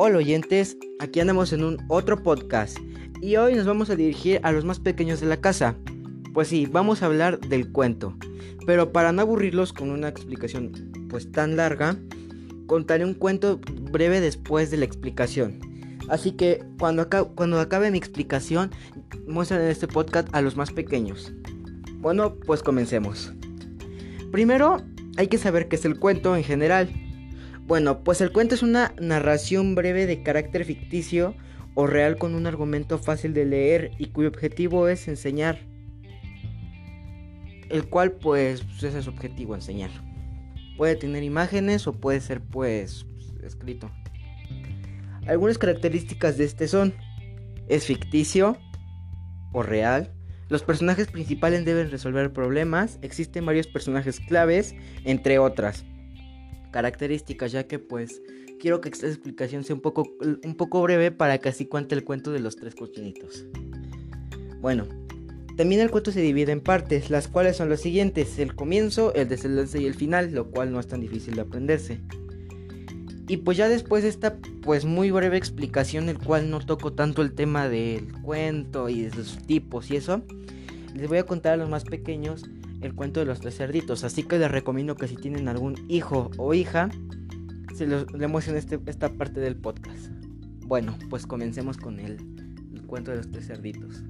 Hola oyentes, aquí andamos en un otro podcast y hoy nos vamos a dirigir a los más pequeños de la casa. Pues sí, vamos a hablar del cuento, pero para no aburrirlos con una explicación pues tan larga, contaré un cuento breve después de la explicación. Así que cuando, acabe mi explicación, muestran en este podcast a los más pequeños. Bueno, pues comencemos. Primero, hay que saber qué es el cuento en general. Bueno, pues el cuento es una narración breve de carácter ficticio o real con un argumento fácil de leer y cuyo objetivo es enseñar. El cual pues ese es su objetivo, enseñar. Puede tener imágenes o puede ser pues escrito. Algunas características de este son, es ficticio o real, los personajes principales deben resolver problemas, existen varios personajes claves, entre otras características, ya que pues quiero que esta explicación sea un poco, un poco breve para que así cuente el cuento de los tres cochinitos. Bueno, también el cuento se divide en partes, las cuales son las siguientes, el comienzo, el desenlace y el final, lo cual no es tan difícil de aprenderse. Y pues ya después de esta pues muy breve explicación, el cual no toco tanto el tema del cuento y de sus tipos y eso, les voy a contar a los más pequeños el cuento de los tres cerditos. Así que les recomiendo que si tienen algún hijo o hija, se los, le este, esta parte del podcast. Bueno, pues comencemos con el, el cuento de los tres cerditos.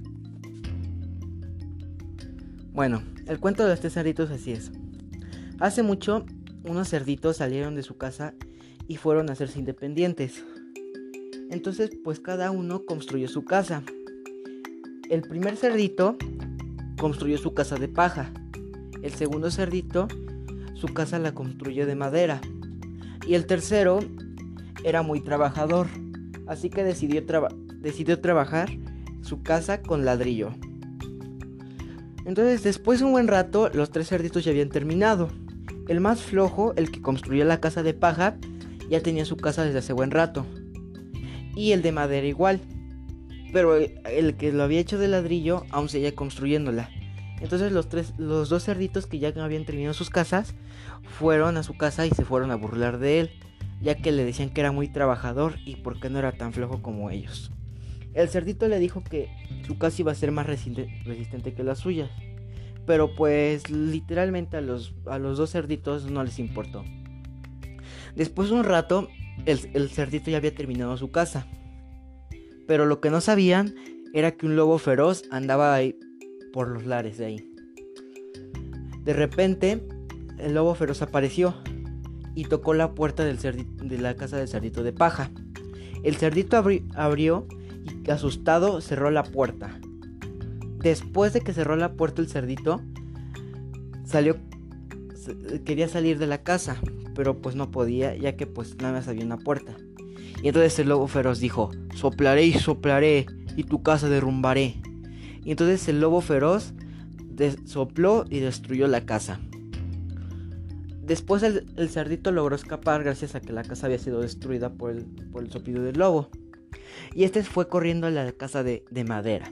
Bueno, el cuento de los tres cerditos así es. Hace mucho, unos cerditos salieron de su casa y fueron a hacerse independientes. Entonces, pues cada uno construyó su casa. El primer cerdito construyó su casa de paja. El segundo cerdito, su casa la construyó de madera. Y el tercero era muy trabajador, así que decidió, decidió trabajar su casa con ladrillo. Entonces, después de un buen rato, los tres cerditos ya habían terminado. El más flojo, el que construyó la casa de paja, ya tenía su casa desde hace buen rato. Y el de madera igual. Pero el que lo había hecho de ladrillo aún seguía construyéndola. Entonces los tres, los dos cerditos que ya habían terminado sus casas, fueron a su casa y se fueron a burlar de él, ya que le decían que era muy trabajador y por qué no era tan flojo como ellos. El cerdito le dijo que su casa iba a ser más resistente que la suya, pero pues literalmente a los, a los dos cerditos no les importó. Después de un rato, el, el cerdito ya había terminado su casa, pero lo que no sabían era que un lobo feroz andaba ahí por los lares de ahí. De repente, el lobo feroz apareció y tocó la puerta del de la casa del cerdito de paja. El cerdito abrió y asustado cerró la puerta. Después de que cerró la puerta el cerdito, salió, quería salir de la casa, pero pues no podía ya que pues nada más había una puerta. Y entonces el lobo feroz dijo, soplaré y soplaré y tu casa derrumbaré. Y entonces el lobo feroz sopló y destruyó la casa. Después el, cerdito logró escapar gracias a que la casa había sido destruida por el, por el soplido del lobo. Y este fue corriendo a la casa de, de madera.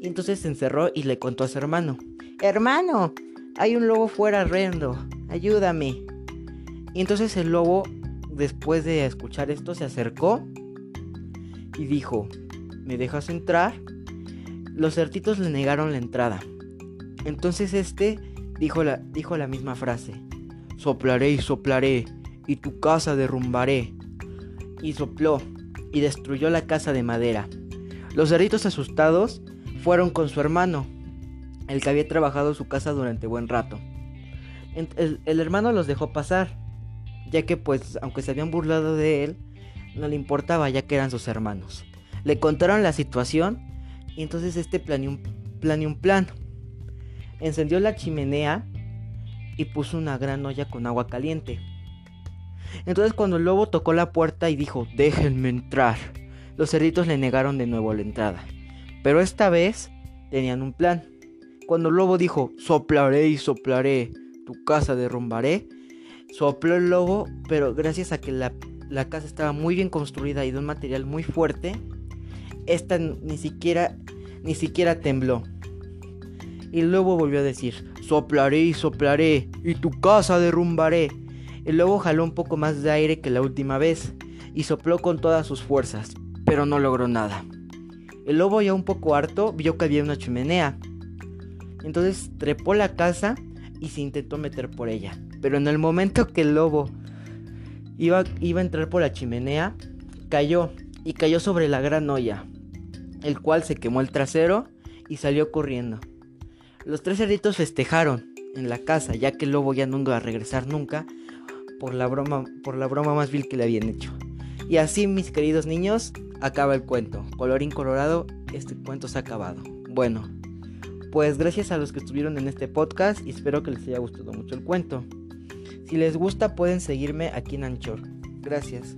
Y entonces se encerró y le contó a su hermano. Hermano, hay un lobo fuera rendo, ayúdame. Y entonces el lobo, después de escuchar esto, se acercó y dijo, ¿me dejas entrar? Los cerditos le negaron la entrada. Entonces este dijo la, dijo la misma frase. Soplaré y soplaré, y tu casa derrumbaré. Y sopló, y destruyó la casa de madera. Los cerditos asustados fueron con su hermano, el que había trabajado su casa durante buen rato. El, el, hermano los dejó pasar, ya que pues aunque se habían burlado de él, no le importaba ya que eran sus hermanos. Le contaron la situación y entonces este planeó un, un plan. Encendió la chimenea y puso una gran olla con agua caliente. Entonces cuando el lobo tocó la puerta y dijo, déjenme entrar, los cerditos le negaron de nuevo la entrada. Pero esta vez tenían un plan. Cuando el lobo dijo, soplaré y soplaré, tu casa derrumbaré, sopló el lobo, pero gracias a que la, la casa estaba muy bien construida y de un material muy fuerte, esta ni siquiera, ni siquiera tembló. Y luego volvió a decir, soplaré y soplaré, y tu casa derrumbaré. El lobo jaló un poco más de aire que la última vez, y sopló con todas sus fuerzas, pero no logró nada. El lobo ya un poco harto vio que había una chimenea. Entonces trepó la casa y se intentó meter por ella. Pero en el momento que el lobo iba, iba a entrar por la chimenea, cayó y cayó sobre la gran olla, el cual se quemó el trasero y salió corriendo. Los tres cerditos festejaron en la casa, ya que el lobo ya no iba a regresar nunca por la broma, por la broma más vil que le habían hecho. Y así, mis queridos niños, acaba el cuento. Colorín colorado, este cuento se ha acabado. Bueno, pues gracias a los que estuvieron en este podcast y espero que les haya gustado mucho el cuento. Si les gusta pueden seguirme aquí en Anchor. Gracias.